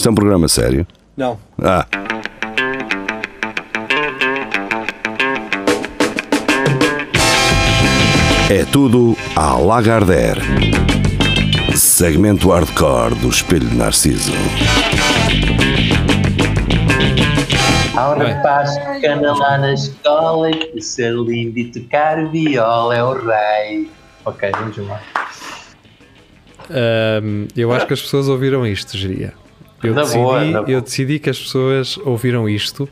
Isto é um programa sério? Não. Ah. É tudo à Lagardère. Segmento hardcore do Espelho de Narciso. Aura Bem. Páscoa lá na escola e ser lindo e tocar viola é o rei. Ok, vamos lá. Ahm, eu acho que as pessoas ouviram isto, Geria. Eu Na decidi, boa, na eu decidi que as pessoas ouviram isto.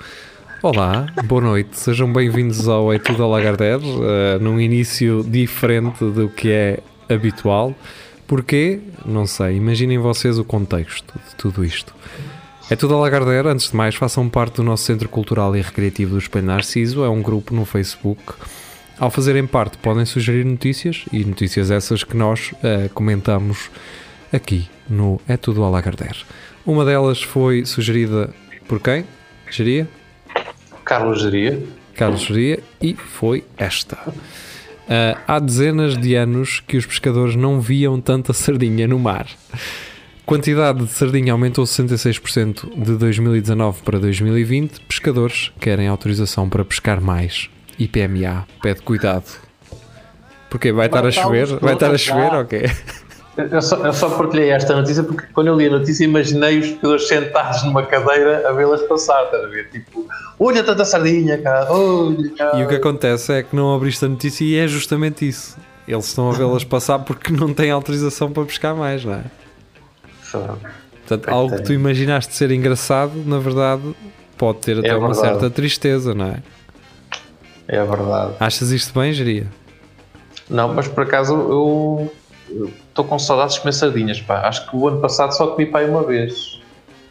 Olá, boa noite, sejam bem-vindos ao É Tudo a Lagardère, ah, num início diferente do que é habitual. Porquê? Não sei. Imaginem vocês o contexto de tudo isto. É tudo a Lagardère. Antes de mais, façam parte do nosso Centro Cultural e Recreativo do Espelho Narciso. É um grupo no Facebook. Ao fazerem parte, podem sugerir notícias e notícias essas que nós eh, comentamos aqui no É Tudo a Lagardère. Uma delas foi sugerida por quem? Geria? Carlos Geria. Carlos Geria e foi esta. Ah, há dezenas de anos que os pescadores não viam tanta sardinha no mar. Quantidade de sardinha aumentou 66% de 2019 para 2020. Pescadores querem autorização para pescar mais. IPMA pede cuidado. Porque vai estar a chover? Vai estar a chover ou quê? Eu só, eu só partilhei esta notícia porque quando eu li a notícia imaginei os pescadores sentados numa cadeira a vê-las passar, estás a ver? Tipo, olha tanta sardinha, cara, olha, cara. E o que acontece é que não abriste a notícia e é justamente isso. Eles estão a vê-las passar porque não têm autorização para pescar mais, não é? Portanto, algo que tu imaginaste ser engraçado, na verdade, pode ter até uma verdade. certa tristeza, não é? É verdade. Achas isto bem, Geria? Não, mas por acaso eu estou com saudades de comer sardinhas, pá. Acho que o ano passado só comi pá uma vez.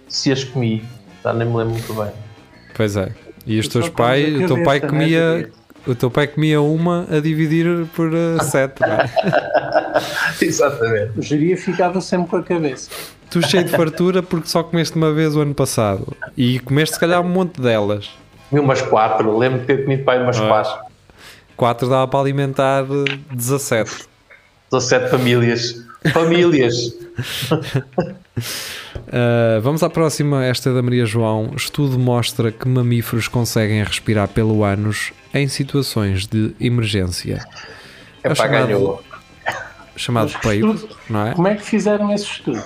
Se as comi, já nem me lembro muito bem. Pois é. E os teus pais, o teu pai comia, o teu pai comia uma a dividir por eh, sete, não é? Exatamente. O geria ficava sempre com a cabeça. Tu cheio de fartura porque só comeste uma vez o ano passado e comeste se calhar um monte delas. Comi umas quatro. Lembro de ter comido pá umas Pois. quatro. Quatro dava para alimentar eh, 17. 17 famílias. Famílias. Uh, vamos à próxima, esta é da Maria João. Estudo mostra que mamíferos conseguem respirar pelo ânus em situações de emergência. É É pá, chamado- ganhou. Chamado estudo- não é? Como é que fizeram esse estudo?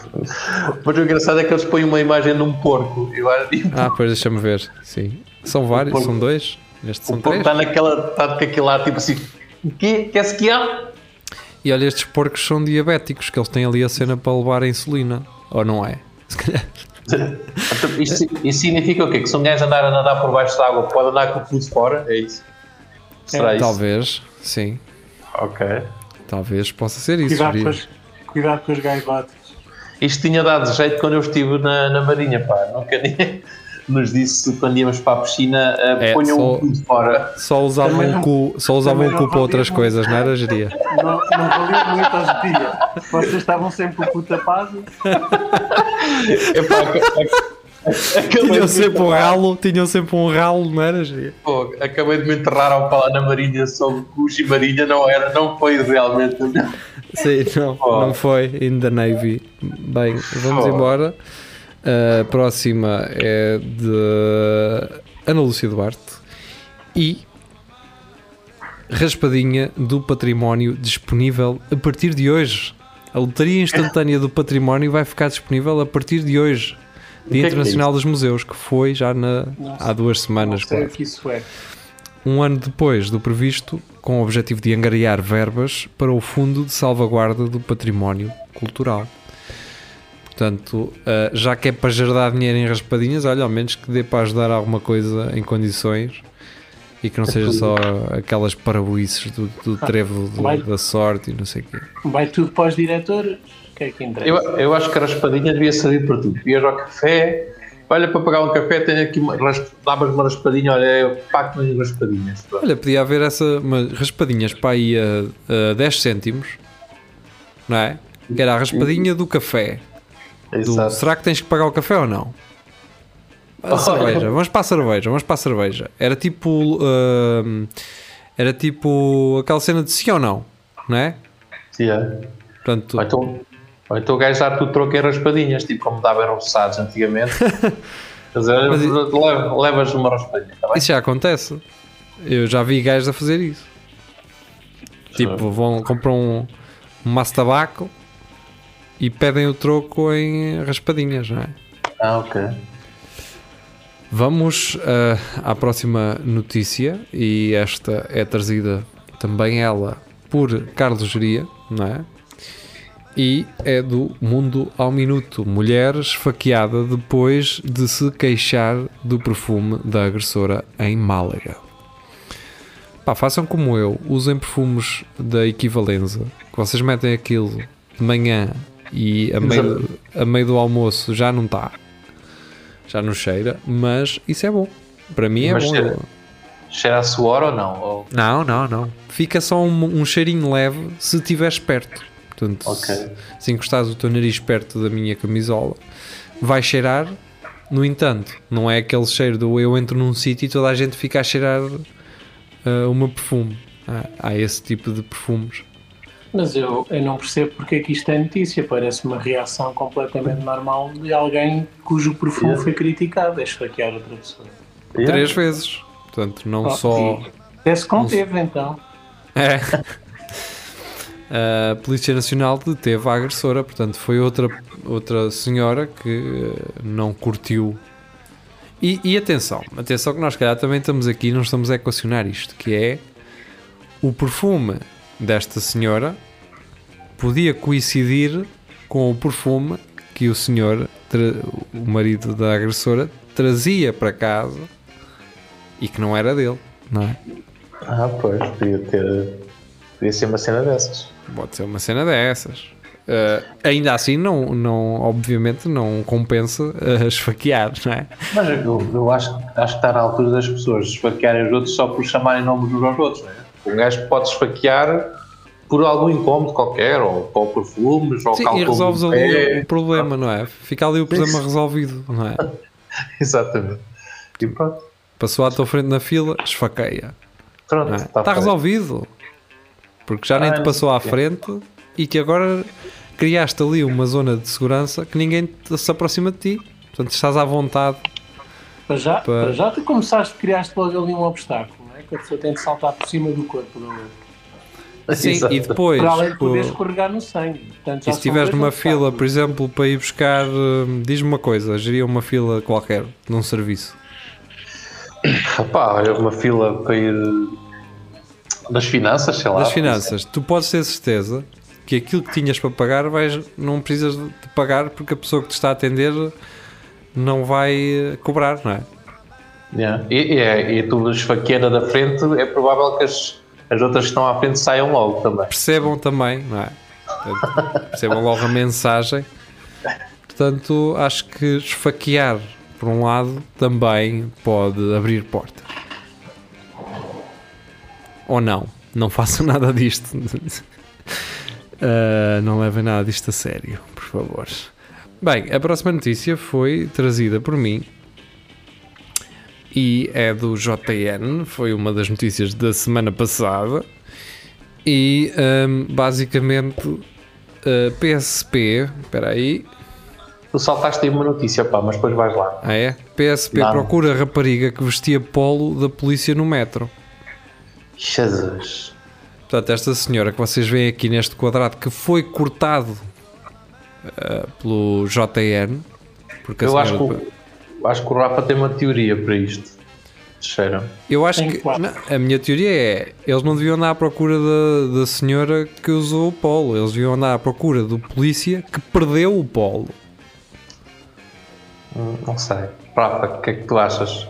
Mas o engraçado é que eles põem uma imagem de um porco. Eu acho que Ah, pois deixa-me ver. Sim. São vários, porco- são dois. Estes o são porco três. está naquela. Está com aquele ar tipo assim. O quê? Quer-se que há? E olha, estes porcos são diabéticos, que eles têm ali a cena para levar a insulina. Ou não é? Se calhar. Isto, isto significa o quê? Que se um gajo andar a nadar por baixo da água pode andar com o pulso fora? É isso? Será isso? Talvez, sim. Ok. Talvez possa ser isso. Cuidado com, as, cuidado com as gaivotas. Isto tinha dado jeito quando eu estive na, na Marinha, pá. Nunca ninguém nos disse quando íamos para a piscina uh, É, ponham só- o pulso fora. Só usavam Também o não- cu, só usavam o cu para outras valia coisas, não era, Geria? Não, não valia muito hoje em dia. Vocês estavam sempre com o cu tapado. Tinham de sempre um ralo, tinham sempre um ralo, não era, Geria? pô, acabei de me enterrar ao falar na Marinha sobre cus e Marinha, não era, não foi realmente. Sim, não, Oh. não foi in the Navy. Bem, vamos Oh. embora. A próxima é de Ana Lúcia Duarte e Raspadinha do Património disponível a partir de hoje. A Lotaria Instantânea do Património vai ficar disponível a partir de hoje. Dia é é Internacional dos Museus, que foi já na, há duas semanas. Não que isso é. um ano depois do previsto, com o objetivo de angariar verbas para o Fundo de Salvaguarda do Património Cultural. Portanto, ah, já que é para gerar dinheiro em raspadinhas, olha, ao menos que dê para ajudar alguma coisa em condições e que não seja só aquelas parabuices do, do trevo do- Vai. da sorte e não sei o quê. Vai tudo para os diretores. O que é que interessa? Eu, eu acho que a raspadinha devia servir para tudo. Ias ao café, olha para pagar um café, tenho aqui davas uma raspadinha, olha, eu pago as raspadinhas. Pronto. Olha, podia haver essa uma, raspadinhas para aí a, a 10 cêntimos, não é? Que era a raspadinha do café. Do- será que tens que pagar o café ou não? A cerveja, vamos para a cerveja, vamos para a cerveja. Era tipo. hum, era tipo aquela cena de sim ou não, não é? Yeah. Portanto, Ou então, Ou então o gajo dar-te o troco em raspadinhas, tipo como dava em roçados antigamente. Quer dizer, Mas leva- levas uma raspadinha, tá bem? Isso já acontece. Eu já vi gajos a fazer isso. Tipo, vão comprar um, um maço de tabaco e pedem o troco em raspadinhas, não é? Ah, ok. Vamos ah, à próxima notícia e esta é trazida também ela por Carlos Geria, não é? E é do Mundo ao Minuto. Mulher esfaqueada depois de se queixar do perfume da agressora em Málaga. Pá, façam como eu, usem perfumes da equivalência, que vocês metem aquilo de manhã e a meio, a meio do almoço já não está, já não cheira, mas isso é bom. Para mim é Mas bom. cheira- Cheira a suor ou não? Ou- Não, não, não. Fica só um, um cheirinho leve se estiveres perto. Portanto, Ok. se, se encostares o teu nariz perto da minha camisola, vai cheirar. No entanto, não é aquele cheiro do eu entro num sítio e toda a gente fica a cheirar ah, o meu perfume. Há- há esse tipo de perfumes. Mas eu, eu não percebo porque é que isto é notícia. Parece uma reação completamente normal de alguém cujo perfume Yeah. foi criticado. É esfaquear outra pessoa. Yeah. Três vezes. Portanto, não Oh, só. Até se conteve então. É. A Polícia Nacional deteve a agressora, portanto, foi outra, outra senhora que eh, não curtiu. E, e atenção, atenção que nós, se calhar, também estamos aqui, não estamos a equacionar isto, que é o perfume desta senhora podia coincidir com o perfume que o senhor, o marido da agressora, trazia para casa e que não era dele, não é? Ah, pois, podia ter. Podia ser uma cena dessas. Pode ser uma cena dessas. Uh, ainda assim, não, não, obviamente, não compensa uh, esfaquear, não é? Mas eu, eu acho, acho que está na altura das pessoas esfaquearem os outros só por chamarem nomes uns aos outros, não é? Um gajo pode esfaquear por algum incómodo qualquer, ou com perfumes, ou Sim, e resolves ali o problema, não é? Fica ali o problema resolvido, não é? Exatamente. E pronto. Passou à tua frente na fila, esfaqueia. Pronto, é? está Está resolvido. Porque já nem Ah, te não passou à o quê. frente e que agora criaste ali uma zona de segurança que ninguém te- se aproxima de ti. Portanto, estás à vontade. Para já, Pa- para já tu começaste, criaste logo ali um obstáculo, é? Que a pessoa tem de saltar por cima do corpo da outra. Sim, Exato. e depois. Para além de tipo, poder escorregar no sangue. Portanto, E se estiveres numa fila, por exemplo, para ir buscar, hum, diz-me uma coisa, geria uma fila qualquer, num serviço. Pá, olha, uma fila para ir das finanças, sei lá. Das finanças, tu podes ter certeza que aquilo que tinhas para pagar vais, não precisas de pagar porque a pessoa que te está a atender não vai eh, cobrar, não é? Yeah. E, e, é, e tu da frente, é provável que as, as outras que estão à frente saiam logo também. Percebam também, não é? Percebam logo a mensagem. Portanto, acho que esfaquear, por um lado, também pode abrir portas. Ou não. Não façam nada disto. Uh, não levem nada disto a sério, por favor. Bem, a próxima notícia foi trazida por mim e é do JN. Foi uma das notícias da semana passada. E hum, basicamente uh, PSP, espera aí, Tu saltaste aí uma notícia, pá, mas depois vais lá. ah é? PSP Não. procura rapariga que vestia polo da polícia no metro. Jesus. Portanto, esta senhora que vocês veem aqui neste quadrado que foi cortado uh, pelo JN, porque a Eu acho que, acho que o Rafa tem uma teoria para isto. Cheira. eu acho Tem que não, a minha teoria é eles não deviam andar à procura da, da senhora que usou o polo, eles deviam andar à procura do polícia que perdeu o polo. Hum, Não sei. Rafa, o que é que tu achas?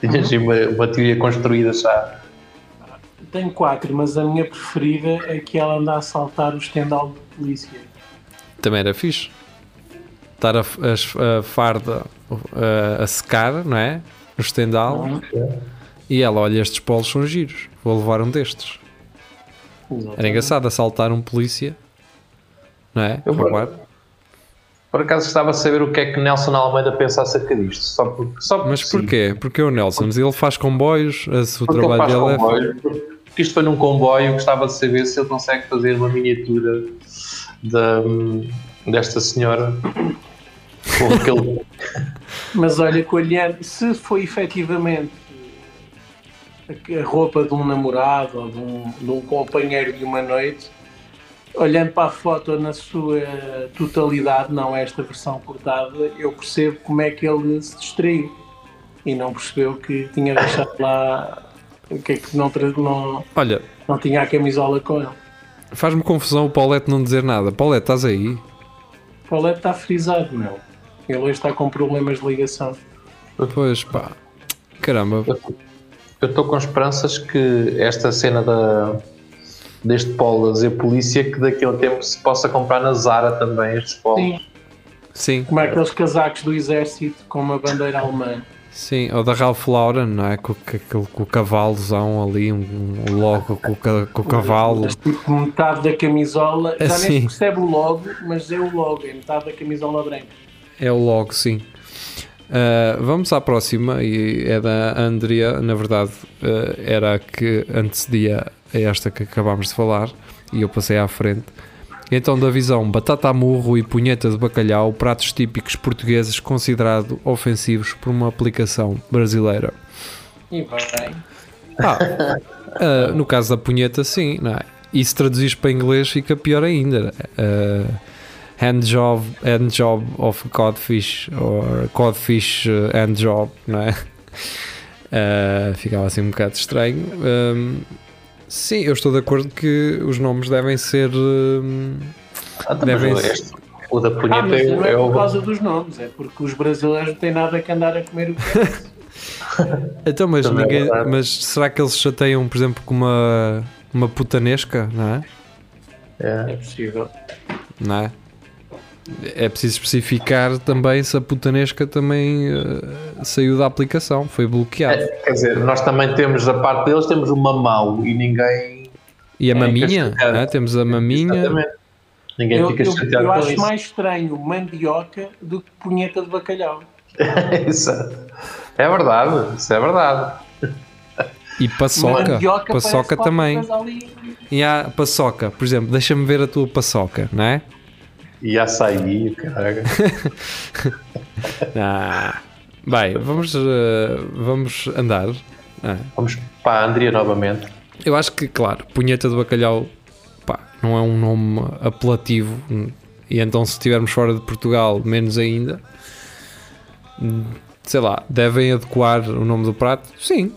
Tinhas aí uma, uma teoria construída já. Tenho quatro, mas a minha preferida é que ela anda a saltar o estendal de polícia. também era fixe. Estar a, a- a farda a, a secar, não é? No estendal. Uhum. E ela, olha, estes polos são giros. Vou levar um destes. Era engraçado assaltar um polícia, não é? Eu Roubar. Por acaso gostava de saber o que é que Nelson Almeida pensa acerca disto. Só porque, só porque Mas sim. porquê? Porque o Nelson, mas ele faz comboios, o Porque ele trabalho faz dele é. comboio. Porque isto foi num comboio, gostava de saber se ele consegue fazer uma miniatura da, desta senhora. Com aquele. Mas olha, que olhando, se foi efetivamente a- roupa de um namorado ou de um, de um companheiro de uma noite, olhando para a foto na sua totalidade, não esta versão cortada, eu percebo como é que ele se distraiu e não percebeu que tinha deixado lá o que é que não, não, Olha, não tinha a camisola com ele. faz-me confusão o Paulette não dizer nada. Paulette, estás aí? Paulette está frisado, meu. Ele hoje está com problemas de ligação. Pois pá, caramba. Eu estou com esperanças que esta cena da, deste polo a dizer polícia, que daqui a um tempo se possa comprar na Zara também estes polos. Sim, Sim, como é aqueles casacos do exército com uma bandeira alemã. Sim. Ou da Ralph Lauren, não é? Com, com, com, o cavalozão ali, um, um logo com, com o cavalo. Tipo, metade da camisola, já nem Assim. se percebe o logo, mas é o logo, é metade da camisola branca. É o logo, sim. Uh, vamos à próxima e é da Andrea. Na verdade, uh, era a que antecedia a esta que acabámos de falar e eu passei à frente. Então, da visão batata a murro e punheta de bacalhau, pratos típicos portugueses considerados ofensivos por uma aplicação brasileira. E vai. Ah, uh, no caso da punheta, sim, não é? E se traduzis para inglês fica pior ainda. Uh, hand job, hand job of codfish or codfish uh, hand job, não é? Uh, ficava assim um bocado estranho. Um, sim, eu estou de acordo que os nomes devem ser. um, Ah, então, Devem ser- este- o da Ah, punheta mas é, não o- é é por causa dos nomes, é porque os brasileiros não têm nada que andar a comer o que é. Então, mas, é ninguém, verdade. mas será que eles se chateiam, por exemplo, com uma, uma putanesca, não é? É. É possível. não é? É preciso especificar também se a putanesca também eh, saiu da aplicação, foi bloqueado. É, Quer dizer, nós também temos da parte deles, temos o mamão e ninguém. E a é, maminha, é? temos a maminha. Exatamente. Ninguém Eu, fica eu, chateado eu com acho isso. mais estranho mandioca do que punheta de bacalhau. Exato. É verdade, isso é verdade. E paçoca, Mandioca paçoca também. E há paçoca, por exemplo, deixa-me ver a tua paçoca, não é? E açaí, caralho. Ah, bem, vamos, eh, vamos andar. Ah, Vamos para a Andrea novamente. Eu acho que, claro, punheta de bacalhau pá, não é um nome apelativo e então se estivermos fora de Portugal, menos ainda. Sei lá, devem adequar o nome do prato? Sim.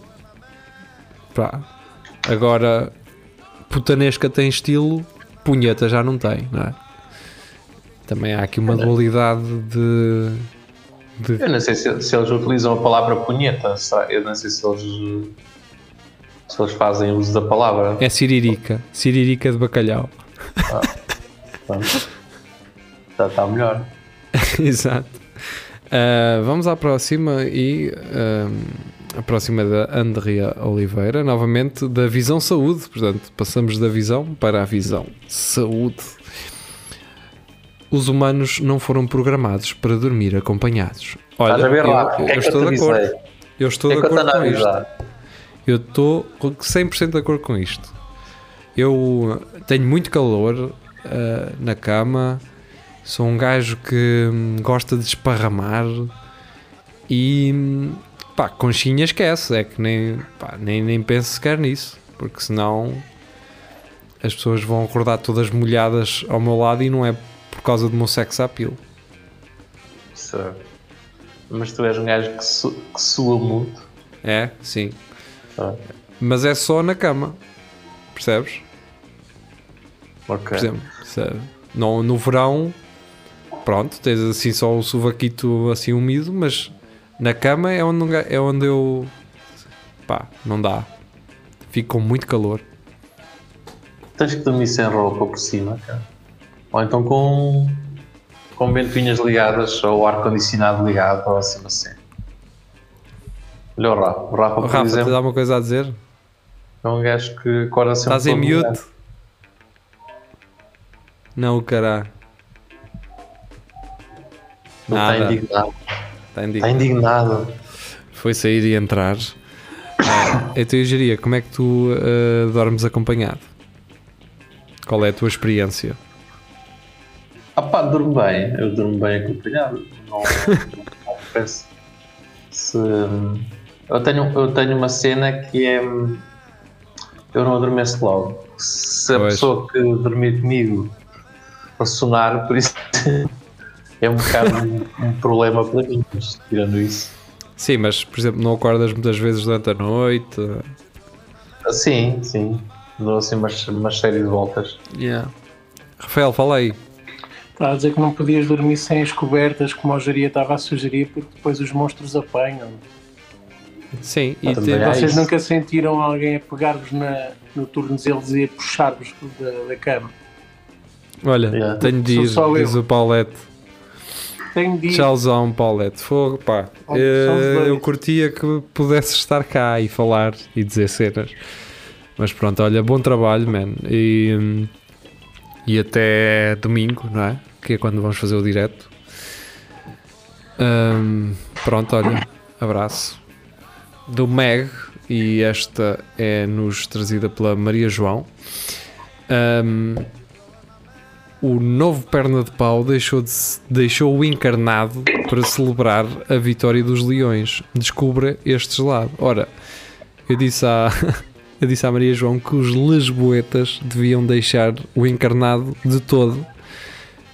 Pá. Agora, putanesca tem estilo, punheta já não tem, não é? Também há aqui uma dualidade de. de Eu não sei se, se eles utilizam a palavra punheta. Eu não sei se eles. Se eles fazem uso da palavra. é siririca, siririca de bacalhau. Já está melhor. Exato. Uh, vamos à próxima e um, a próxima é da Andrea Oliveira, novamente da Visão Saúde. Portanto, passamos da visão para a visão saúde. Os humanos não foram programados para dormir acompanhados. Olha, Estás a ver eu, lá? Eu é eu estou de acordo. Eu estou é de acordo com isto. Eu estou com 100% de acordo com isto. Eu tenho muito calor ah, na cama, sou um gajo que hum, gosta de esparramar e hum, pá, conchinha esquece, é que nem, pá, nem, nem penso sequer nisso, porque senão as pessoas vão acordar todas molhadas ao meu lado e não é por causa do meu sex appeal. Certo. Mas tu és um gajo que, su que sua muito. É, sim. Ah, Mas é só na cama, percebes? ok. Por exemplo, se- no, no verão, pronto, tens assim só o sovaquito assim úmido, mas na cama é onde, é onde eu pá, não dá. Fico com muito calor. Tens que dormir sem roupa por cima, cara. Ou então com, com ventoinhas ligadas ou ar-condicionado ligado ou assim assim. Olha o Rafa. O Rafa, por Rafa, exemplo, tens alguma coisa a dizer? é um gajo que acorda sempre Estás em mute? molhado. Não, caralho. Não Nada. está indignado. Está Está indignado. indignado. Foi sair e entrar. Ah, então eu diria, como é que tu ah, dormes acompanhado? Qual é a tua experiência? Ah pá, durmo bem, eu durmo bem acompanhado. Não, não, penso. Se, eu, tenho, eu tenho uma cena que é. Eu não adormeço logo. Se a Pois. pessoa que dormir comigo for sonar, por isso é um bocado um, um problema para mim, mas tirando isso. Sim, mas por exemplo, não acordas muitas vezes durante a noite. Sim, sim. Dou assim umas, umas série de voltas. Rafael, fala aí. Estava a dizer que não podias dormir sem as cobertas, como o Jaria estava a sugerir, porque depois os monstros apanham. Sim, e há Vocês nunca sentiram alguém a pegar-vos na- no tornozelo e a puxar-vos da, da cama? olha, Yeah. tenho de ir, só eu. diz o Paulette. Tenho de ir. Tchauzão, Paulette. Fogo, pá. Oh, Eh, dois. eu curtia que pudesse estar cá e falar e dizer cenas. Mas pronto, olha, bom trabalho, man. E, hum, e até domingo, não é? Que é quando vamos fazer o direto. Hum, pronto, olha, abraço. Do Meg, e esta é nos trazida pela Maria João. Hum, o novo perna de pau deixou, de deixou o encarnado para celebrar a vitória dos leões. Descubra este gelado. Ora, eu disse à, eu disse à Maria João que os lisboetas deviam deixar o encarnado de todo,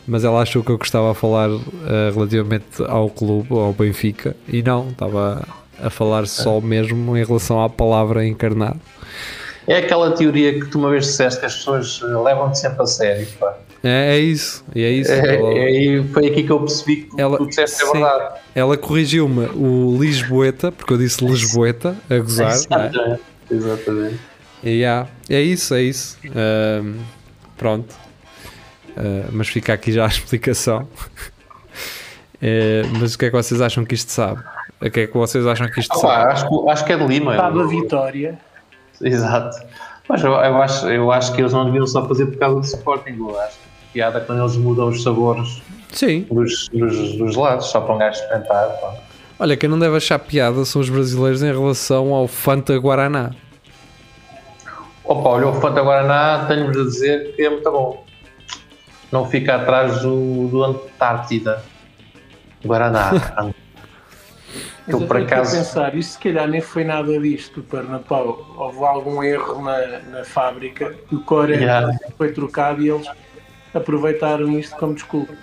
mas ela achou que eu gostava a falar eh, relativamente ao clube, ao Benfica, e não, estava a falar só mesmo em relação à palavra encarnado. É aquela teoria que tu uma vez disseste que as pessoas eh, levam-te sempre a sério. Pá. É, é isso, e é isso. É, Ela- é, aí- foi aqui que eu percebi que Ela- tu disseste é sim. verdade. Ela corrigiu-me o Lisboeta, porque eu disse Lisboeta, a gozar. não é? Exatamente. Exatamente. E há- é isso, é isso. Pronto. Ah, mas fica aqui já a explicação. Eh, mas o que é que vocês acham que isto sabe? O que é que vocês acham que isto Ah, sabe? acho, que- acho que é de Lima. Sabe a eu- vitória. Exato. Mas eu, eu acho, eu acho que eles não deviam só fazer por causa do Sporting. Eu acho que piada quando eles mudam os sabores Sim. dos, dos, dos lados, só para um gajo experimentar. pá. Olha, quem não deve achar piada são os brasileiros em relação ao Fanta Guaraná. Opa, olha, o Fanta Guaraná, tenho-vos a dizer que é muito bom. Não fica atrás do, do Antártida. Guaraná. Eu, eu por acaso- pensar, isto se calhar nem foi nada disto, Pernapau. Houve algum erro na, na fábrica, o core Yeah. foi trocado e eles aproveitaram isto como desculpa.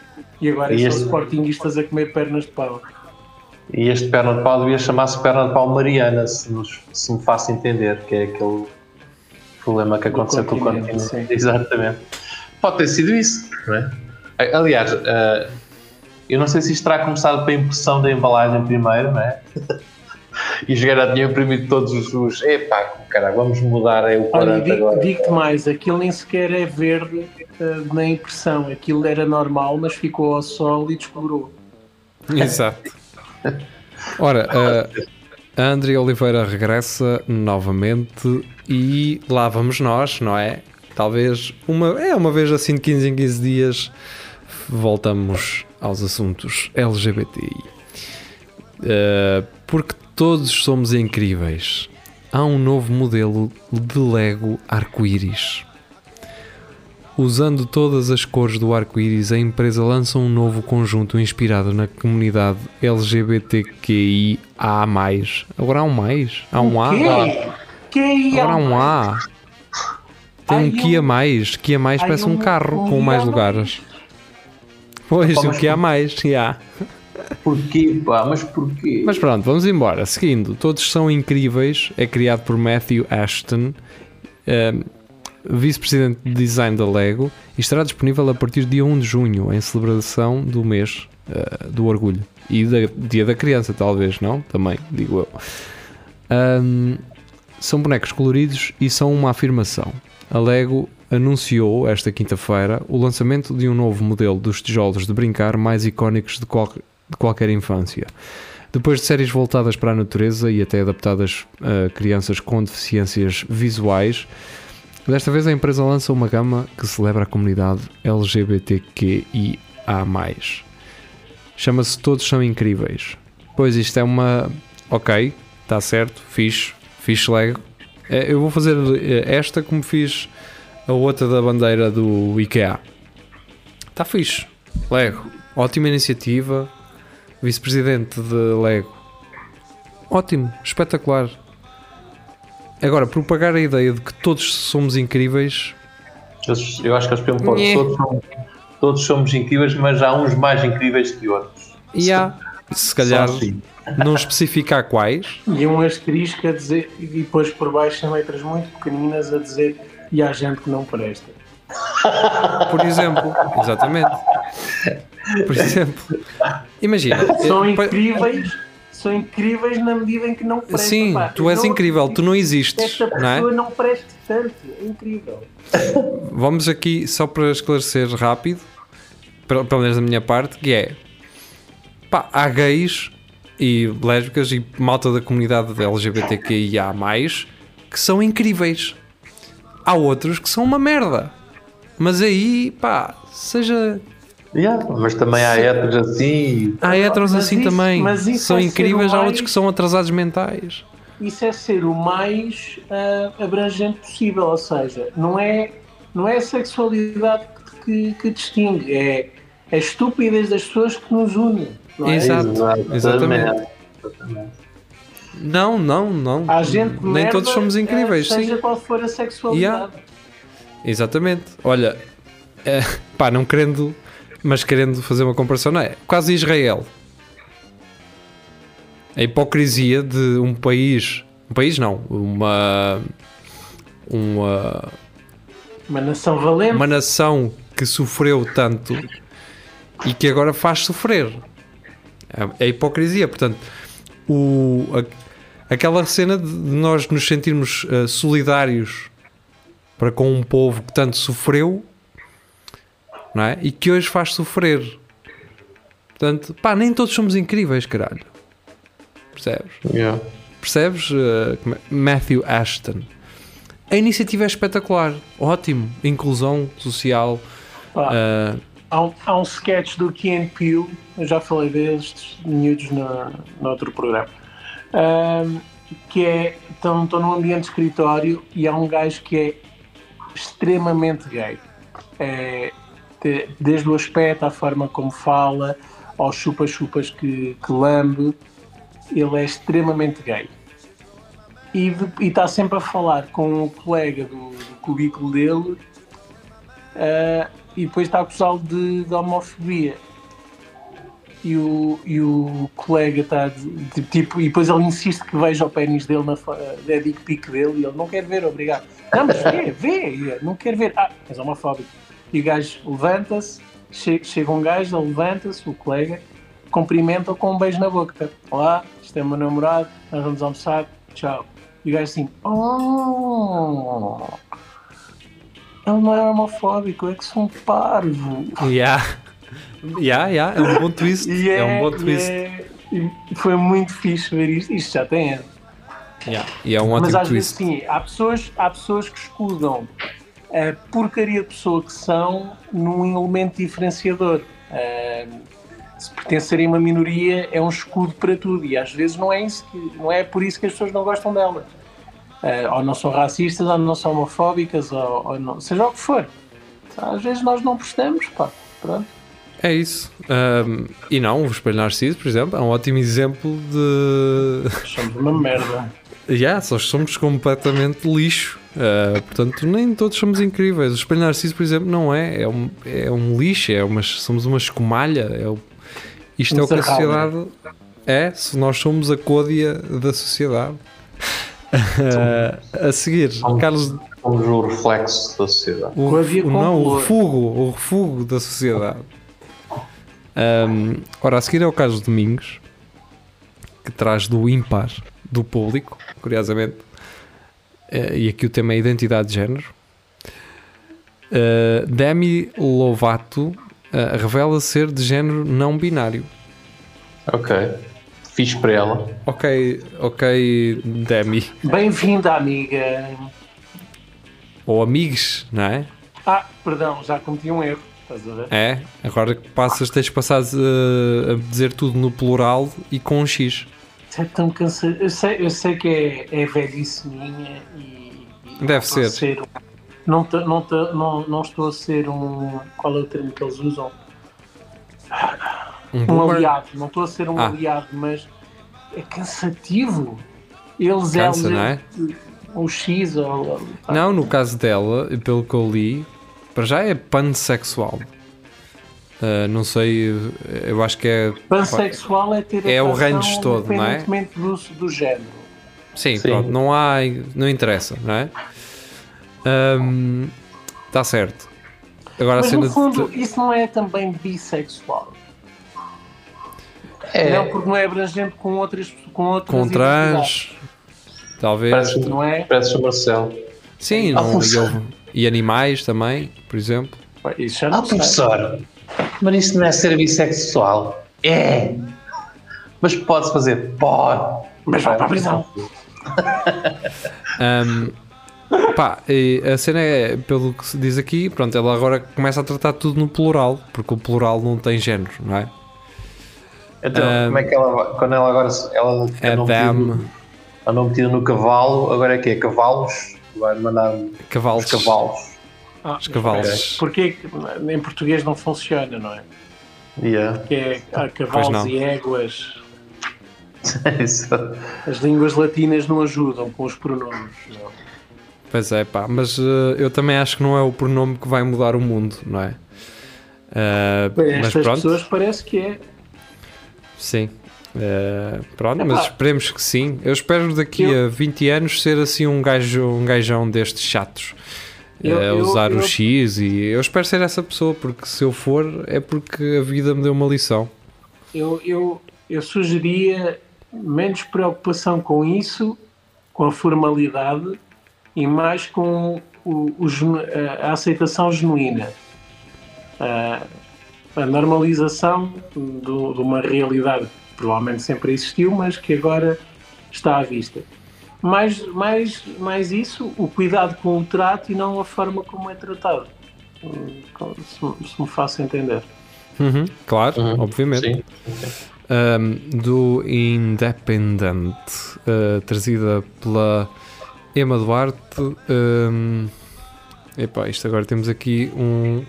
E agora E são este- sportinguistas a comer pernas de pau. E este perna de pau devia chamar-se perna de pau Mariana, se, nos- se me faço entender, que é aquele problema que aconteceu com o continente. sim. Exatamente. Pode ter sido isso, não é? Aliás, eh, eu não sei se isto terá começado pela impressão da embalagem primeiro, não é? e os já tinham imprimido todos os. os Epá, cara, vamos mudar é o Olha, e corante digo- agora. digo-te mais, aquilo nem sequer é verde eh, na impressão. Aquilo era normal, mas ficou ao sol e descolorou. Exato. Ora, uh, a André Oliveira regressa novamente e lá vamos nós, não é? Talvez uma, é uma vez assim de 15 em 15 dias voltamos aos assuntos LGBTI. Uh, porque todos somos incríveis. Há um novo modelo de Lego arco-íris. Usando todas as cores do arco-íris, a empresa lança um novo conjunto inspirado na comunidade LGBTQIA+. Agora há um mais? Há um A? Agora há um A. Tem um Kia um- mais. Kia mais ai, parece um um- carro um com mais lugares. Pois, Opa, o Kia por- mais, já. Porquê, pá? Mas porquê? Mas pronto, vamos embora. Seguindo, Todos São Incríveis é criado por Matthew Ashton, ehm, vice-presidente de design da Lego, e estará disponível a partir de dia 1 de junho, em celebração do mês eh, do orgulho. E da, dia da criança, talvez, não? Também, digo eu. Ahm, são bonecos coloridos e são uma afirmação. A Lego anunciou esta quinta-feira o lançamento de um novo modelo dos tijolos de brincar mais icónicos de, qual- de qualquer infância. Depois de séries voltadas para a natureza e até adaptadas a crianças com deficiências visuais, desta vez a empresa lança uma gama que celebra a comunidade LGBTQIA+. Chama-se Todos São Incríveis. Pois isto é uma... Ok, está certo, fixe, fixe Lego. Eh, Eu vou fazer eh, esta como fiz a outra da bandeira do IKEA. Está fixe. Lego, ótima iniciativa. Vice-presidente de Lego. Ótimo, espetacular. Agora, propagar a ideia de que todos somos incríveis. Eu acho que eles pensam Nhé. todos, somos- todos somos incríveis, mas há uns mais incríveis que outros. E há, se calhar, Só assim. Não especificar quais. E um asterisco a dizer, e depois por baixo em letras muito pequeninas a dizer e há gente que não presta. Por exemplo, exatamente. Por exemplo, imagina. São eh, incríveis, são incríveis na medida em que não prestam. Sim, pá. tu és Não incrível, tu não existes, Esta não é? pessoa não presta tanto, é incrível. Vamos aqui só para esclarecer rápido, pelo menos da minha parte, que é pá, há gays e lésbicas e malta da comunidade LGBTQIA, que são incríveis. Há outros que são uma merda. Mas aí, pá, seja. Yeah, mas também há héteros assim. Há heteros Mas assim isso- também. mas isso São é incríveis, há outros que são atrasados mentais. Isso é ser o mais ah, abrangente possível, ou seja, não é, não é a sexualidade que, que distingue, é a estupidez das pessoas que nos une. Não é? Exato, exatamente. exatamente. Não, não, não. Há gente Nem merda, todos somos incríveis, ah, sim. seja qual for a sexualidade. Exatamente. Olha, é, pá, não querendo, mas querendo fazer uma comparação, não é? Quase Israel. A hipocrisia de um país, um país não, uma uma, Uma nação valente. uma nação que sofreu tanto e que agora faz sofrer. É a hipocrisia, portanto, o, a- aquela cena de nós nos sentirmos eh, solidários para com um povo que tanto sofreu não é? e que hoje faz sofrer. Portanto, pá, nem todos somos incríveis, caralho. Percebes? Yeah. Percebes, é? Matthew Ashton? A iniciativa é espetacular, ótimo, inclusão social. Pá, eh, há, um, há um sketch do Key Peele, eu já falei destes miúdos no, no outro programa, ahm, que é, estão, num ambiente de escritório e há um gajo que é extremamente gay. É, de- desde o aspecto, à forma como fala, aos chupa-chupas que, que lambe, ele é extremamente gay. E está sempre a falar com o colega do, do cubículo dele ah, e depois está a acusá-lo de, de homofobia. E o, e o colega está de, de- tipo, e depois ele insiste que veja o pênis dele na fo- da dick pic dele e ele não quer ver, obrigado. Não, mas vê, vê, E eu, não quer ver. Ah, és homofóbico. E o gajo levanta-se, che- chega um gajo, ele levanta-se, o colega, cumprimenta-o com um beijo na boca. Olá, isto é meu namorado, nós vamos almoçar, tchau. E o gajo assim, oh, ele não é homofóbico, é que sou um parvo. Yeah. Yeah, yeah, é um bom twist. E é, um bom twist. é- e foi muito fixe ver isto. Isto já tem anos. Yeah. E é um Mas às vezes twist. sim, há pessoas, há pessoas que escudam a porcaria de pessoa que são num elemento diferenciador. Ah, se pertencerem a uma minoria é um escudo para tudo e às vezes não é, isso que, não é por isso que as pessoas não gostam delas. Ah, ou não são racistas, ou não são homofóbicas, ou, ou não, seja o que for. Às vezes nós não prestamos, pá. Pronto. É isso. Ahm, e não, o Espelho Narciso, por exemplo, é um ótimo exemplo de. Somos uma merda. Yeah, só somos completamente lixo. Ah, portanto, nem todos somos incríveis. O Espelho Narciso, por exemplo, não é. É um, é um lixo, é uma, somos uma escumalha. É o, isto é o que a sociedade é. Se nós somos a côdea da sociedade. Ah, a seguir, Carlos, Somos o reflexo da sociedade. o, o- não, o refugo, o refugo da sociedade. Ahm, ora, a seguir é o Carlos Domingos, que traz do ímpar do público, curiosamente. Eh, e aqui o tema é identidade de género. Eh, Demi Lovato eh, revela ser de género não binário. Ok. Fiz para ela. Ok, ok, Demi. Bem-vinda, amiga. Ou amigos, não é? Ah, perdão, já cometi um erro. Estás a ver? É, agora que passas, tens de passar eh, a dizer tudo no plural e com um X. Isso é tão cansado. Eu sei, eu sei que é, é velhice minha e. e Deve não estou a ser. um- não, não, não, não estou a ser um. Qual é o termo que eles usam? Um um aliado. Não estou a ser um Ah. aliado, mas é cansativo. Eles, Cansa, eles, não é? o X ou. ou- Não, no caso dela, pelo que eu li, para já é pansexual. Uh, não sei, eu acho que é. Pansexual é ter É o range todo, não é? independentemente do, do género. Sim, Sim. pronto, não há. Não interessa, não é? Está certo. Agora Mas no fundo, de. isso não é também bissexual. É, Não, porque não é abrangente com outras com outras Com trans, talvez. parece, não é? parece o Marcelo. Sim, Ah, não, e, e animais também, por exemplo. Isso Ah, professor, mas isso não é ser bissexual? É! Mas pode-se fazer? Pode! Mas vai para a prisão. Ahm, pá, e a cena é, pelo que se diz aqui, pronto, ela agora começa a tratar tudo no plural, porque o plural não tem género, não é? Então, Ah, como é que ela vai- Quando ela agora. Ela É metida- andou metida no cavalo, agora é que é? Cavalos? Vai mandar os cavalos. cavalos. Ah, Os cavalos. Porque em português não funciona, não é? Yeah. Que é há cavalos e éguas. As línguas latinas não ajudam com os pronomes. não. Pois é, pá, mas eh, eu também acho que não é o pronome que vai mudar o mundo, não é? Bem, mas Estas pronto, pessoas parece que é. Sim. Ah, pronto, mas esperemos que sim. Eu espero daqui Eu- a 20 anos ser assim um gajo, um gajão destes chatos. Eu- a eu- usar o eu- X e eu espero ser essa pessoa, porque se eu for é porque a vida me deu uma lição. Eu, eu, eu sugeria menos preocupação com isso, com a formalidade e mais com o- o a, aceitação genuína. A, a normalização do- de uma realidade que provavelmente sempre existiu, mas que agora está à vista. Mais, mais, mais isso, o cuidado com o trato e não a forma como é tratado. Hum, Se, se me faço entender. Uhum, claro, Uhum, obviamente. Sim. Um, do Independent, uh, trazida pela Emma Duarte. Um, epá, isto agora temos aqui um.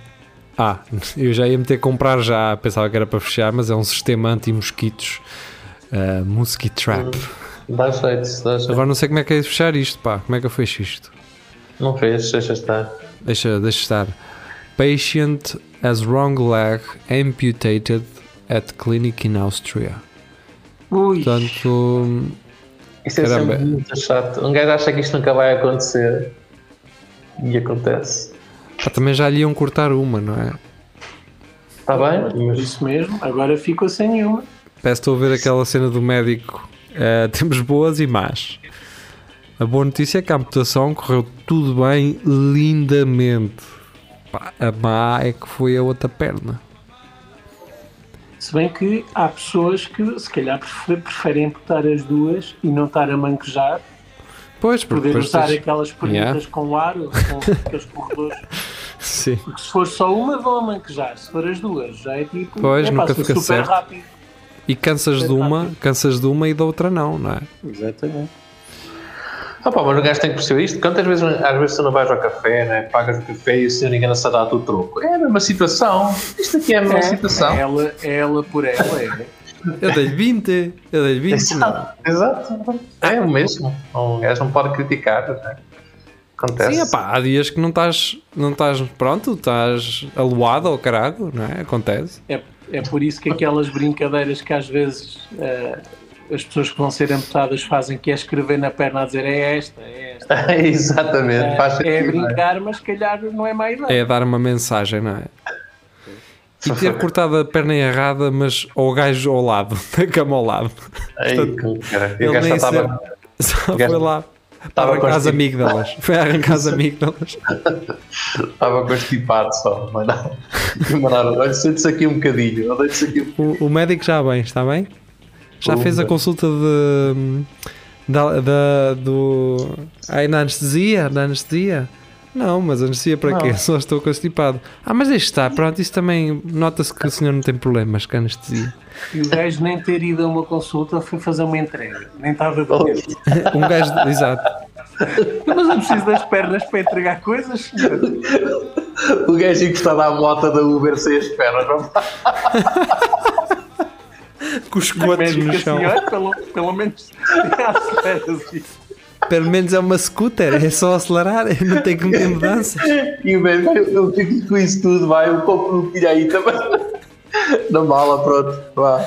Ah, eu já ia meter comprar já, pensava que era para fechar, mas é um sistema anti-mosquitos. Uh, Mosquito Trap. Dá jeito, dá jeito. Agora não sei como é que é de fechar isto, pá. Como é que eu fecho isto? Não fez, deixa estar. Deixa, deixa estar. Patient has wrong leg amputated at clinic in Austria. Ui, Portanto, Isso é Caramba. sempre muito chato. Um gajo acha que isto nunca vai acontecer. E acontece. Pá, também já lhe iam cortar uma, não é? Está bem? Mas isso mesmo, agora ficou sem nenhuma. Parece que estou a ver aquela cena do médico. Eh, temos boas e más. A boa notícia é que a amputação correu tudo bem, lindamente. Pá, a má é que foi a outra perna. Se bem que há pessoas que se calhar prefer- preferem amputar as duas e não estar a manquejar, Pois, porque poder depois usar tens- aquelas perguntas Yeah. com ar, com aqueles corredores. Sim. Porque se for só uma, vão a manquejar. Se for as duas, já é tipo. Pois, epá, nunca fica super certo. rápido. E cansas de uma, cansas de uma e da outra não, não é? Exatamente. Ah, pá, mas o gajo tem que perceber isto. Quantas vezes, às vezes, tu não vais ao café, né? pagas o café e o senhor engana-se a dar-te o troco? É a mesma situação. Isto aqui é a mesma situação. É ela, é ela por ela, é. Eu dei-lhe 20, eu dei-lhe 20. não. Exato, exato. É o mesmo. Um gajo não pode criticar. Né? Acontece. Sim, epá, há dias que não estás, não estás, pronto, estás aluado ao caralho, não é? Acontece. É, é por isso que aquelas brincadeiras que às vezes eh, as pessoas que vão ser amputadas fazem, que é escrever na perna a dizer é esta, é esta. Exatamente. Faz É, é brincar, mas se calhar não é má ideia. É dar uma mensagem, não é? E ter cortado a perna errada, mas ao gajo ao lado, na cama ao lado. Ai, com- cara, Ele nem estava. Só foi lá estava arrancar as amígdalas. Foi arrancar as amígdalas. Estava constipado só. E mandaram, olha, sente-se aqui um bocadinho. Aqui um O, o médico já bem, está bem? Já fez a consulta de. Da, da, do. Ai, na anestesia? Da anestesia? Não, mas anestesia para Não. quê? Só estou constipado. Ah, mas deixa estar, pronto, isso também nota-se que o senhor não tem problemas com anestesia. E o gajo nem ter ido a uma consulta foi fazer uma entrega. Nem estava doente. Um gajo. Exato. Mas eu preciso das pernas para entregar coisas, senhor. O gajo encostado à moto da Uber sem as pernas. Com os O cotos no chão. olha, pelo, pelo menos acelera assim. Pelo menos é uma scooter, é só acelerar, não tem que meter mudanças. E o médico, "Vai, eu fico com isso tudo, vai, eu compro um filho aí também. Na mala, pronto, vá.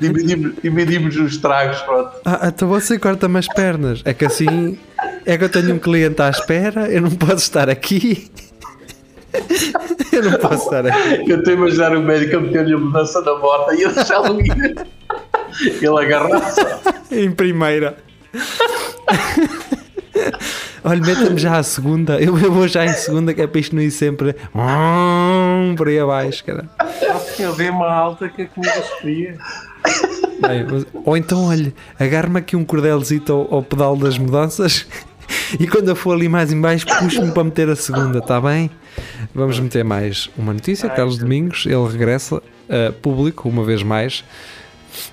Dividimos, dividimos os tragos, pronto. Ah, então você corta-me as pernas. É que assim, é que eu tenho um cliente à espera, eu não posso estar aqui. Eu não posso estar aqui. Eu estou a imaginar o médico a meter-lhe a mudança na moto e ele ir. Ele agarrar-se. Em primeira. Olha, meta-me já a segunda. Eu, eu vou já em segunda, que é para isto não ir sempre hum, por aí abaixo, cara. Nossa, ele dê uma alta que a comida mas- ou então, olha, agarra-me aqui um cordelzito ao, ao pedal das mudanças e quando eu for ali mais em baixo, puxo-me para meter a segunda, está bem? Vamos meter mais uma notícia. Carlos Domingos, ele regressa a público, uma vez mais.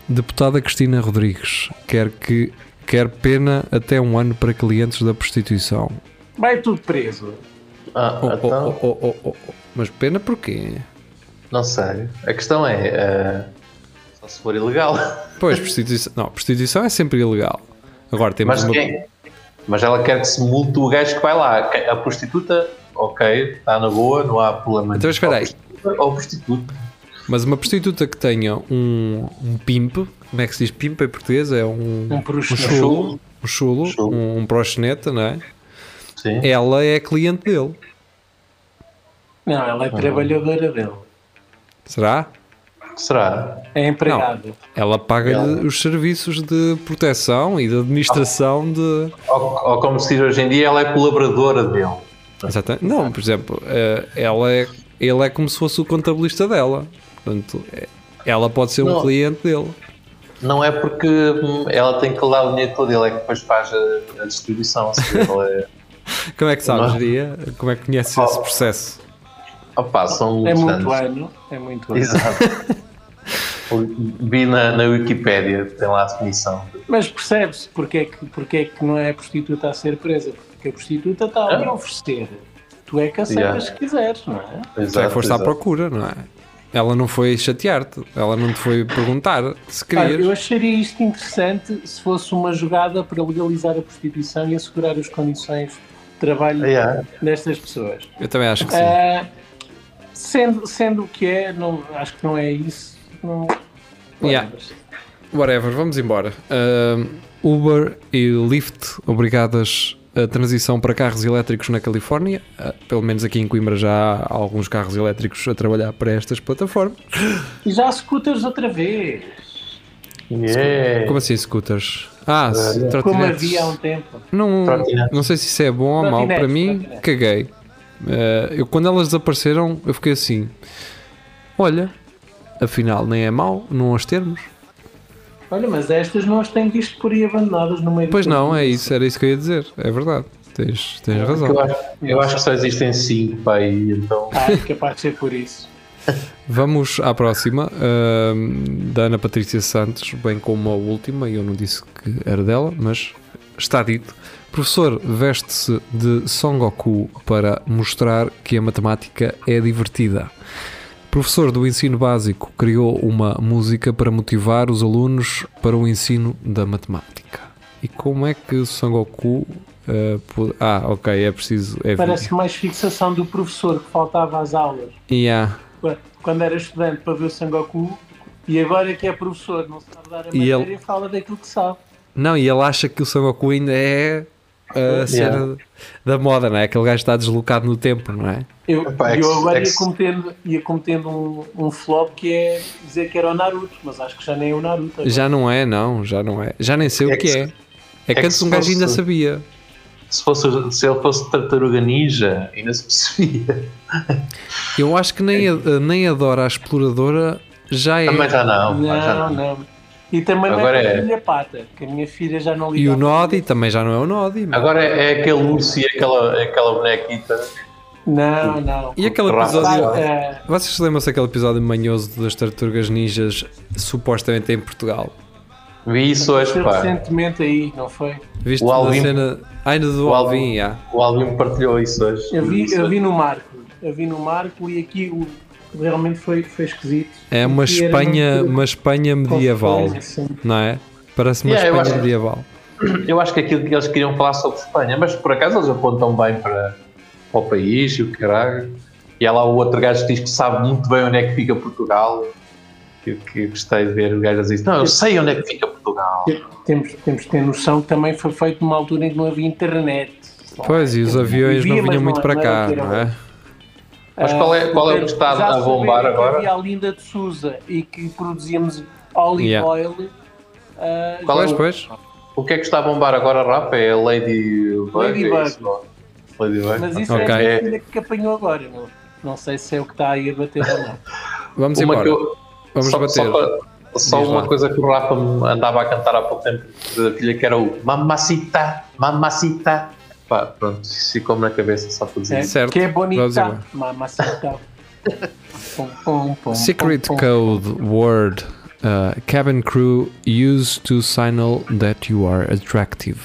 Deputada Cristina Rodrigues quer que quer pena até um ano para clientes da prostituição. Vai tudo preso. Ah, Oh, oh, então, oh, oh, oh, oh. Mas pena porquê? não sei. A questão é. eh, só se for ilegal. Pois, prostituição, não, prostituição é sempre ilegal. Agora temos Mas, uma. quem, mas ela quer que se multe o gajo que vai lá. A prostituta, ok, está na boa, não há problema Então, espera aí. Ou prostituta Ou prostituta. Mas uma prostituta que tenha um, um pimp, como é que se diz pimp em português? É um, Um um chulo, um, chulo, Chulo. um, um proxeneta, não é? Sim. Ela é cliente dele. Não, ela é trabalhadora dele. Será? Será? É empregada. Ela paga-lhe Ela- os serviços de proteção e de administração de. Ou, ou como se diz hoje em dia, ela é colaboradora dele. Exatamente. Não, por exemplo, eh, ela é, ele é como se fosse o contabilista dela. Portanto, é- ela pode ser um Não. cliente dele. Não é porque hum, ela tem que dar o dinheiro todo, ele é que depois faz a, a distribuição. é- Como é que sabes, Não. Ria? Como é que conheces Oh. esse processo? Opa, são É muito anos. ano. É muito ano. Exato. Vi na, na Wikipédia, tem lá a definição. Mas percebe-se porque é, que, porque é que não é a prostituta a ser presa. Porque a prostituta está ali a oferecer. Tu é que aceitas Yeah. se quiseres, não é? Tu é Exato, que foste à exato. procura, não é? Ela não foi chatear-te, ela não te foi perguntar se querias. eu acharia isto interessante se fosse uma jogada para legalizar a prostituição e assegurar as condições de trabalho Yeah. destas pessoas. Eu também acho que sim. Ah, sendo, sendo o que é, não, acho que não é isso. Não, Yeah. Whatever, vamos embora. Ahm, Uber e Lyft obrigadas a transição para carros elétricos na Califórnia. Ah, pelo menos aqui em Coimbra já há alguns carros elétricos a trabalhar para estas plataformas. E já scooters outra vez, Yeah. Como assim scooters? Ah, É. como havia há um tempo. Não, não sei se isso é bom ou mau. Para mim, trotinetes. caguei. Eh, eu, quando elas desapareceram, eu fiquei assim: olha, afinal nem é mau, não as termos. Olha, mas estas não as tenho visto por aí abandonadas no meio do Pois não, é isso, era isso que eu ia dizer. É verdade, tens, tens razão. Eu acho, eu acho que só existem 5 para aí, então. Ah, é capaz de ser por isso. Vamos à próxima, ahm, da Ana Patrícia Santos, bem como a última, e eu não disse que era dela, mas está dito. Professor veste-se de Son Goku para mostrar que a matemática é divertida. Professor do ensino básico criou uma música para motivar os alunos para o ensino da matemática. E como é que Son Goku. ah, pu- ah, ok, é preciso. É Parece mais fixação do professor que faltava às aulas Yeah. quando era estudante para ver o Sangoku e agora que é professor, não sabe dar a E matéria ele- e fala daquilo que sabe. Não, e ele acha que o Son Goku ainda é a cena da moda, não é? Aquele gajo está deslocado no tempo, não é? Eu, Epá, é eu agora é que ia cometendo, ia cometendo um, um flop que é dizer que era o Naruto, mas acho que já nem é o Naruto. agora. Já não é, não, já não é. Já nem sei É o que é. É que antes um gajo ainda sabia. Se, fosse, se ele fosse tartaruga ninja, ainda se percebia. Eu acho que nem a, nem a Dora a exploradora já é. Também já não. mas já Não, não. E também não Agora é, é. a minha pata, que a minha filha já não liga. E o Nodi também já não é o Nodi. Agora é, é aquele urso e aquela, aquela bonequita. Não, não. E aquele episódio. Ah, ah, Vocês lembram-se daquele episódio manhoso das tartarugas ninjas supostamente em Portugal? Vi isso hoje, Foi pá. recentemente aí, não foi? Viste O a Alvin- cena. Ainda do o Alvin, já. O Alvin partilhou isso hoje. Eu vi, eu vi no Marco. Eu vi no Marco e aqui o, realmente foi, foi esquisito. É uma Espanha, muito- uma Espanha medieval, Assim. não é? Parece uma Yeah, eu Espanha acho- medieval. Eu acho que aquilo que eles queriam falar sobre Espanha, mas por acaso eles apontam bem para, para o país e o caralho. E há lá o outro gajo que diz que sabe muito bem onde é que fica Portugal. Que, que gostei de ver o gajo a dizer: Não, eu sei onde é que fica Portugal. Temos, temos que ter noção que também foi feito numa altura em que não havia internet. Pois, e os aviões não vinham muito para cá, não é? Mas qual é- qual é o que está já a bombar que agora? Havia a Linda de Souza e que produzíamos olive Yeah. oil. ah, Qual é Pois, o- que é que está a bombar agora, Rafa? É a Lady Ladybug. é isso? Ladybug. mas isso Ok. é a filha que apanhou agora. Não, não sei se é o que está aí a bater ou não. Vamos Uma embora. eu- Vamos só, bater. Só, para- só uma lá. coisa que o Rafa me andava a cantar há pouco tempo da filha que era o Mamacita, Mamacita. Pá, pronto, isso ficou-me na cabeça só para dizer É. Certo, Que é bonita. Mamacita. Pum, pum, pum, Secret pum, pum. code word uh, cabin crew use to signal that you are attractive.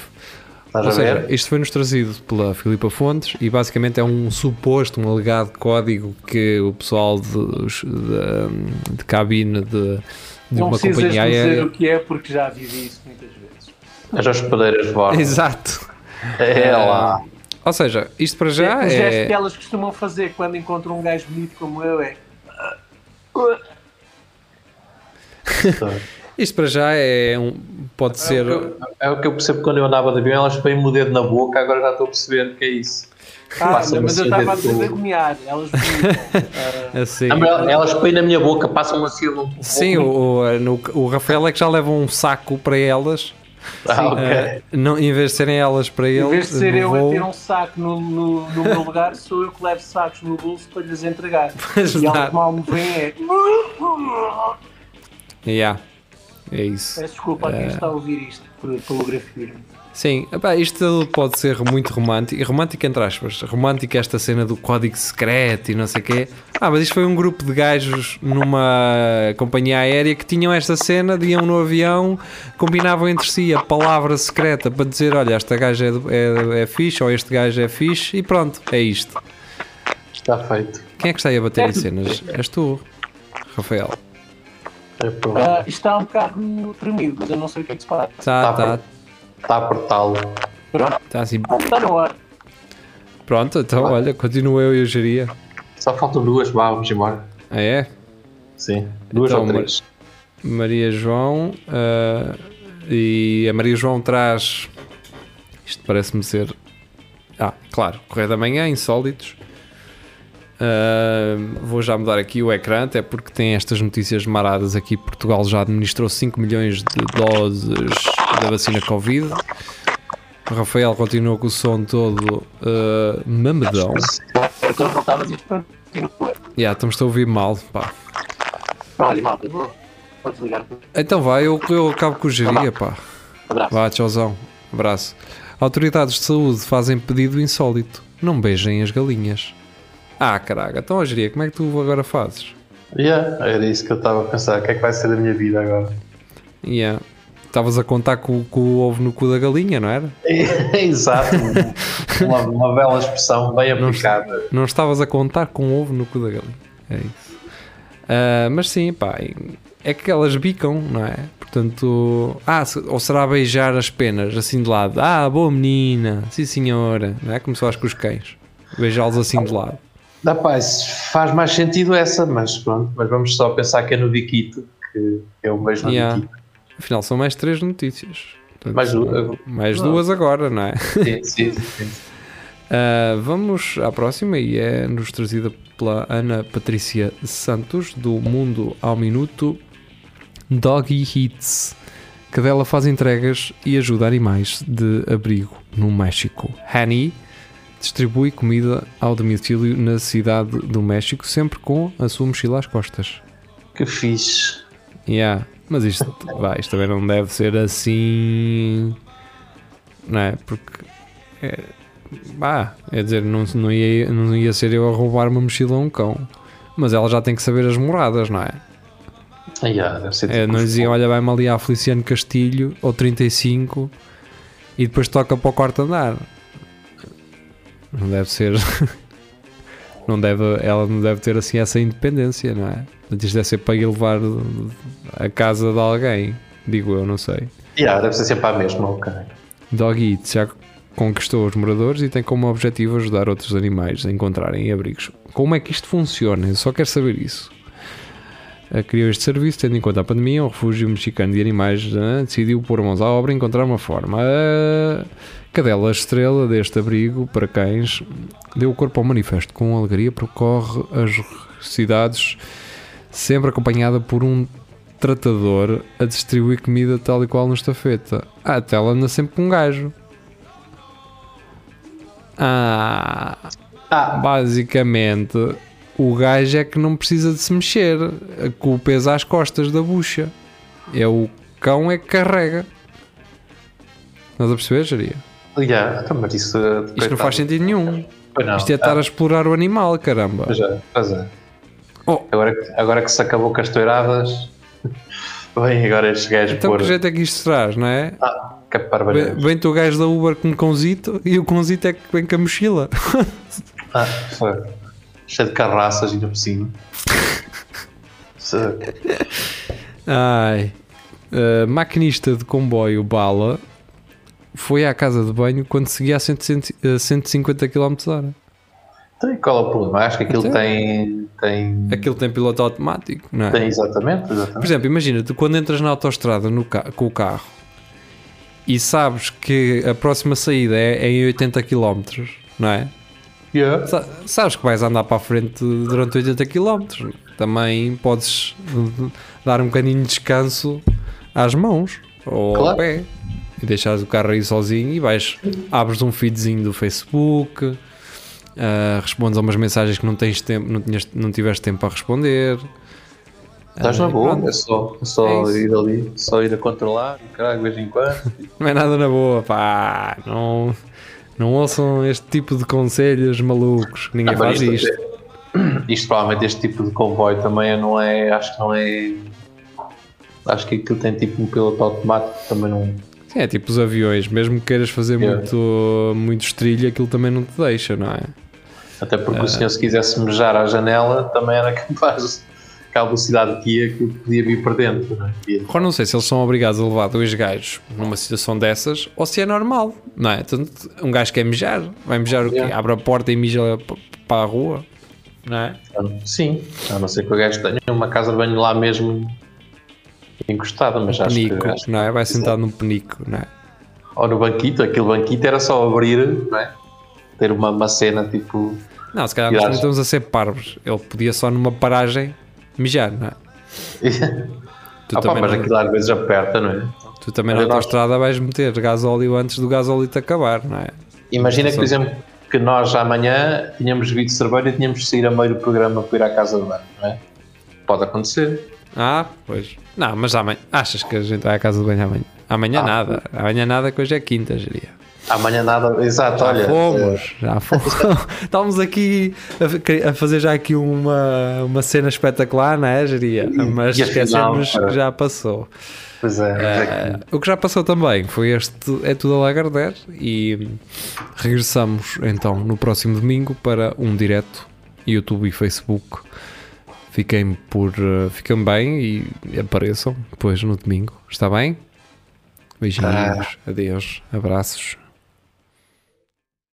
Ou seja, isto foi-nos trazido pela Filipa Fontes e basicamente é um suposto, um alegado código que o pessoal de, de, de cabine de, de Não uma precisas companhia dizer aérea. o que é porque já vivi isso muitas vezes. As hospedeiras de bordo. Exato. É lá. Ou seja, isto para já o gesto que é. elas costumam fazer quando encontram um gajo bonito como eu é. Isto para já é um. Pode ser. É o que eu percebo quando eu andava de avião, elas põem-me o dedo na boca, agora já estou a perceber o que é isso. Ah, mas eu assim o estava a desagoniar. Elas. Ah, Assim. Não, mas Elas põem na minha boca, passam assim um Sim, o, o, no- o Rafael é que já leva um saco para elas. Ah, ok. eh, não, em vez de serem elas para ele, Em vez de ser eu voo, a ter um saco no, no, no meu lugar, sou eu que levo sacos no bolso para lhes entregar. Pois E elas mal me veem é. Yeah, é isso. Peço desculpa a quem está a ouvir isto por, pelo grafismo. Sim, epá, isto pode ser muito romântico, e romântico entre aspas, romântico esta cena do código secreto e não sei o quê. Ah, mas isto foi um grupo de gajos numa companhia aérea que tinham esta cena, de iam no avião, combinavam entre si a palavra secreta para dizer, olha, esta gaja é, é, é fixe ou este gajo é fixe e pronto, é isto. Está feito. Quem é que está aí a bater em cenas? És tu, Rafael. Ah, isto está um bocado tremido, mas eu não sei o que é que se passa. Tá, Tá, tá, Está a apertá-lo. Pronto, tá assim. está na hora. Pronto, então olha, continuo eu e o Geria. Só faltam duas, vá, vamos embora. Ah, é? Sim, duas Então, ou três. Maria João ah, e a Maria João traz isto parece-me ser ah, claro, Correio da Manhã, insólitos Ah, vou já mudar aqui o ecrã até porque tem estas notícias maradas aqui Portugal já administrou 5 milhões de doses da vacina Covid o Rafael continua com o som todo ah, mamedão yeah, estamos a ouvir mal pá. Então vai, eu, eu acabo com o geria pá Abraço. Vá, tchauzão. Abraço. Autoridades de saúde fazem pedido insólito. Não beijem as galinhas. Ah, caraca. Então, a geria, como é que tu agora fazes? Yeah, era isso que eu estava a pensar. O que é que vai ser da minha vida agora? Yeah. Estavas a contar com, com o ovo no cu da galinha, não era? Exato. uma, uma bela expressão, bem aplicada. Não estavas a contar com o ovo no cu da galinha. É isso. Ah, mas sim, pá. É que elas bicam, não é? Portanto. Ah, ou será beijar as penas, assim de lado? Ah, boa menina. Sim, senhora. Não é? Como se faz com os cães. Beijá-los assim de lado. Dá paz, faz mais sentido essa, mas pronto. Mas vamos só pensar que é no Biquito, que é beijo no Yeah. Biquito. Afinal, são mais três notícias. Portanto, Mais duas. mais Não. duas agora, não é? Sim, sim, sim. Ah, vamos à próxima e é nos trazida pela Ana Patrícia Santos do Mundo ao Minuto Doggy Hits. Cadela faz entregas e ajuda animais de abrigo no México. Honey distribui comida ao domicílio na cidade do México, sempre com a sua mochila às costas. Que fixe. Yeah. Mas isto, vai, isto também não deve ser assim. Não é? Porque. É, bah, é dizer, não, não, ia, não ia ser eu a roubar uma mochila a um cão. Mas ela já tem que saber as moradas, não é? Ah, yeah, deve ser É, tipo não diziam, olha, vai-me ali a Feliciano Castilho, ou 35, e depois toca para o quarto andar. Não deve ser. Não deve, ela não deve ter assim essa independência, não é? Portanto, isto deve ser para ir levar a casa de alguém, digo eu, não sei. Yeah, deve ser sempre a mesma, ok. Dog Eats já conquistou os moradores e tem como objetivo ajudar outros animais a encontrarem abrigos. Como é que isto funciona? Eu só quero saber isso. A criou este serviço, tendo em conta a pandemia, o refúgio mexicano de animais ah, decidiu pôr mãos à obra e encontrar uma forma. A cadela estrela deste abrigo para cães deu o corpo ao manifesto. Com alegria percorre as cidades, sempre acompanhada por um tratador a distribuir comida tal e qual no estafeta. Ah, até ela anda sempre com um gajo. Ah, Ah, basicamente, o gajo é que não precisa de se mexer, com o peso às costas da bucha. É o cão é que carrega. Estás a perceber, Jaria? yeah, então, mas isso. Isto não faz sentido nenhum. Não. Isto é estar a explorar o animal, caramba. Pois é, pois é. Oh. Agora, que- agora que se acabou com as toiradas, vem agora estes gajos Então pôr. que jeito é que isto traz, não é? Ah, que Vem- barbaridade. Vem-te o gajo da Uber com um cãozito e o cãozito é que vem com a mochila. Ah, foi. Cheio de carraças ainda por cima. Ai. Uh, maquinista de comboio Bala foi à casa de banho quando seguia a 100 a 150 km hora. Então, qual é o problema? Acho que aquilo Então. tem. Tem. Aquilo tem piloto automático, não é? Tem exatamente, Por exatamente. exemplo, imagina, tu quando entras na autostrada no ca- com o carro e sabes que a próxima saída é, é em 80 km, não é? Yeah. Sa- Sabes que vais andar para a frente durante 80 km. Também podes dar um bocadinho de descanso às mãos ou ao Claro. pé e deixares o carro aí sozinho e vais, abres um feedzinho do Facebook, uh, respondes a umas mensagens que não tens tempo, não, tinhas, não tiveste tempo para responder. Estás Ah, na e boa, é só, é só É ir ali, só ir a controlar, caralho, de vez em quando. Não é nada na boa, pá. Não, não ouçam este tipo de conselhos malucos. que Ninguém Ah, faz isto. Isto provavelmente este tipo de comboio também não é. Acho que não é. Acho que aquilo tem tipo um piloto automático também não. Sim, é tipo os aviões, mesmo que queiras fazer Yeah. muito, muito estrilho, aquilo também não te deixa, não é? Até porque Ah. o senhor, se quisesse mejar à janela, também era capaz. A velocidade que ia, que podia vir para dentro. Não é? Agora não sei se eles são obrigados a levar dois gajos numa situação dessas ou se é normal, não é? Um gajo quer mijar, vai mijar o quê? Yeah. Abre a porta e mija para a rua, não é? Sim, a não ser que o gajo tenha uma casa de banho lá mesmo encostada, mas acho Penico, que. Não é? Vai sentado num penico, não é? ou no banquito, aquele banquito era só abrir, não é? Ter uma, uma cena tipo. Não, se calhar nós também estamos a ser parvos. Ele podia só numa paragem mijar, não é? Tu Ah, pá, também, mas não- aquilo às vezes aperta, não é? tu também na Olha, nós- autostrada vais meter gasóleo antes do gasóleo te acabar, não é? Imagina que, por exemplo, que nós amanhã tínhamos bebido cerveja e tínhamos de sair a meio do programa para ir à casa de banho, não é? Pode acontecer. Ah, pois. Não, mas amanhã. Achas que a gente vai à casa de banho amanhã? Amanhã Ah, nada. Amanhã nada, que hoje é quinta, geria. Amanhã nada. Exato, Já olha. fomos, já fomos. Estávamos aqui a, a fazer já aqui uma, uma cena espetacular, não é, geria? Mas esquecemos que já passou. Pois é, é Eh, o que já passou também foi este É Tudo a Lagardère e regressamos então no próximo domingo para um direto YouTube e Facebook. Fiquem por uh, fiquem bem e apareçam depois no domingo. Está bem? Beijinhos, adeus, abraços.